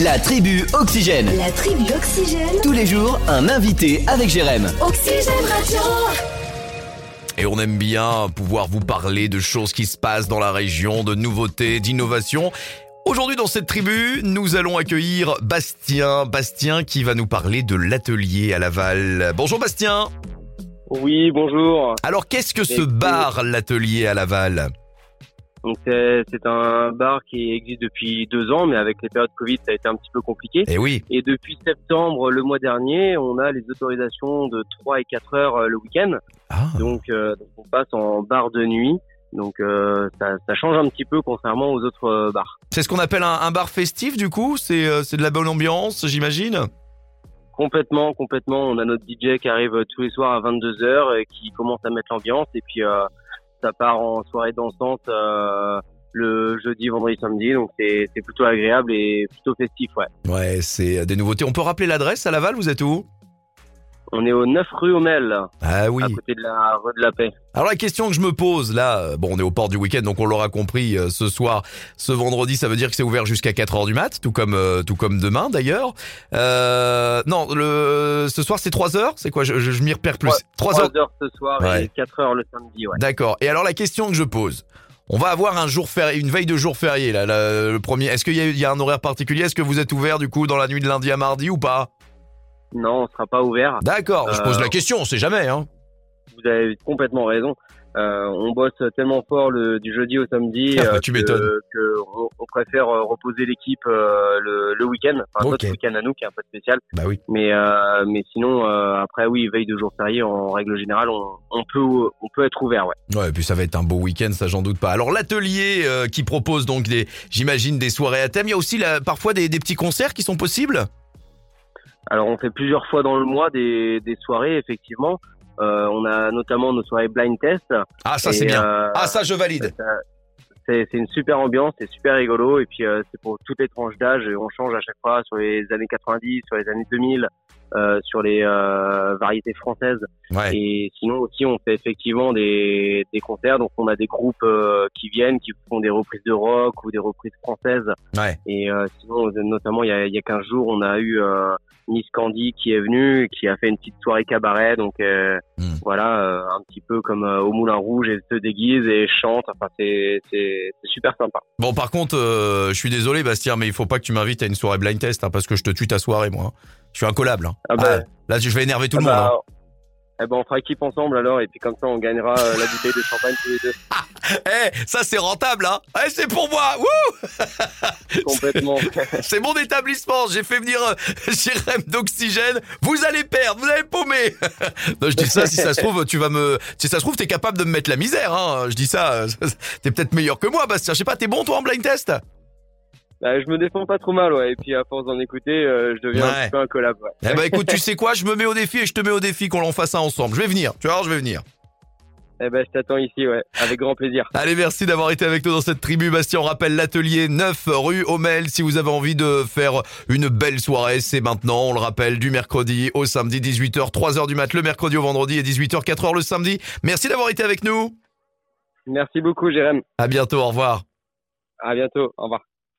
La tribu Oxygène. La tribu Oxygène. Tous les jours, un invité avec Jérém. Oxygène Radio. Et on aime bien pouvoir vous parler de choses qui se passent dans la région, de nouveautés, d'innovations. Aujourd'hui dans cette tribu, nous allons accueillir Bastien. Bastien qui va nous parler de l'atelier à Laval. Bonjour Bastien. Oui, bonjour. Alors qu'est-ce que ce bar l'atelier à Laval? Donc c'est c'est un bar qui existe depuis deux ans, mais avec les périodes Covid, ça a été un petit peu compliqué. Eh oui. Et depuis septembre, le mois dernier, on a les autorisations de 3 et 4 heures euh, le week-end. Ah. Donc, euh, donc on passe en bar de nuit. Donc euh, ça, ça change un petit peu contrairement aux autres euh, bars. C'est ce qu'on appelle un, un bar festif du coup? C'est euh, c'est de la bonne ambiance j'imagine? Complètement, complètement. On a notre DJ qui arrive euh, tous les soirs à 22 heures et qui commence à mettre l'ambiance. Et puis euh, ça part en soirée dansante euh, le jeudi, vendredi, samedi. Donc c'est plutôt agréable et plutôt festif, ouais. Ouais, c'est des nouveautés. On peut rappeler l'adresse à Laval Vous êtes où? On est au 9 rue Homel, Ah oui. à côté de la rue de la Paix. Alors la question que je me pose là, euh, bon on est au port du week-end donc on l'aura compris euh, ce soir, ce vendredi ça veut dire que c'est ouvert jusqu'à 4 heures du mat, tout comme euh, tout comme demain d'ailleurs. Euh, non, le ce soir c'est 3 heures, c'est quoi? Je, je, je m'y repère plus. 3 heures. 3 heures ce soir Ouais. et 4 heures le samedi, ouais. D'accord. Et alors la question que je pose, on va avoir un jour férié, une veille de jour férié là, là, le premier. Est-ce qu'il y y a un horaire particulier? Est-ce que vous êtes ouvert du coup dans la nuit de lundi à mardi ou pas? Non, on sera pas ouvert. D'accord. Je pose Euh, la question, on sait jamais hein. Vous avez complètement raison. Euh, on bosse tellement fort le, du jeudi au samedi Ah, bah, euh, tu que, on, on préfère euh, reposer l'équipe euh, le, le week-end, enfin Ok. notre week-end à nous qui est un peu spécial. Bah oui. Mais euh, mais sinon euh, après oui veille de jour férié en règle générale on, on peut on peut être ouvert ouais. Ouais, et puis ça va être un beau week-end, ça j'en doute pas. Alors l'atelier euh, qui propose donc des, j'imagine des soirées à thème, il y a aussi là, parfois des, des petits concerts qui sont possibles? Alors on fait plusieurs fois dans le mois des, des soirées effectivement. Euh, on a notamment nos soirées blind test. Ah ça c'est bien. euh, Ah ça je valide. c'est une super ambiance, c'est super rigolo et puis euh, c'est pour toutes les tranches d'âge. On change à chaque fois sur les années 90, sur les années 2000, euh, sur les euh, variétés françaises. Ouais. Et sinon aussi on fait effectivement des, des concerts. Donc on a des groupes qui viennent, qui font des reprises de rock ou des reprises françaises. Ouais. Et euh, sinon notamment il y a, il y a 15 jours on a eu euh, Miss Candy qui est venue, qui a fait une petite soirée cabaret. Donc euh, Hmm. voilà, euh, un petit peu comme euh, au Moulin Rouge, elle se déguise et chante. Enfin c'est super sympa. Bon par contre, euh, je suis désolé Bastien, mais il faut pas que tu m'invites à une soirée blind test hein, parce que je te tue ta soirée moi. Je suis incollable. Hein. Ah bah, là je vais énerver tout le Ah monde. bah, hein. Eh ben, on fera équipe ensemble alors, et puis comme ça, on gagnera euh, la bouteille de champagne tous les deux. Eh, ça c'est rentable hein. Eh, c'est pour moi. Wouh Complètement. c'est mon établissement. J'ai fait venir euh, Jérém d'Oxygène. Vous allez perdre, vous allez paumer. non, je dis ça si ça se trouve, tu vas me, si ça se trouve, t'es capable de me mettre la misère. Hein. Je dis ça, euh, t'es peut-être meilleur que moi, Bastien. Je sais pas, t'es bon toi en blind test? Bah, je me défends pas trop mal, ouais. Et puis à force d'en écouter, euh, je deviens Ouais. un peu un collab, ouais. Eh ben écoute, tu sais quoi, je me mets au défi et je te mets au défi qu'on en fasse ça ensemble. Je vais venir, tu vas voir, je vais venir. Eh ben, je t'attends ici, ouais. Avec grand plaisir. Allez, merci d'avoir été avec nous dans cette tribu. Bastien, on rappelle l'atelier 9 rue Homel. Si vous avez envie de faire une belle soirée, c'est maintenant. On le rappelle, du mercredi au samedi, 18h, 3h du mat le mercredi au vendredi et 18h, 4h le samedi. Merci d'avoir été avec nous. Merci beaucoup, Jérém. À bientôt, au revoir. À bientôt. Au revoir.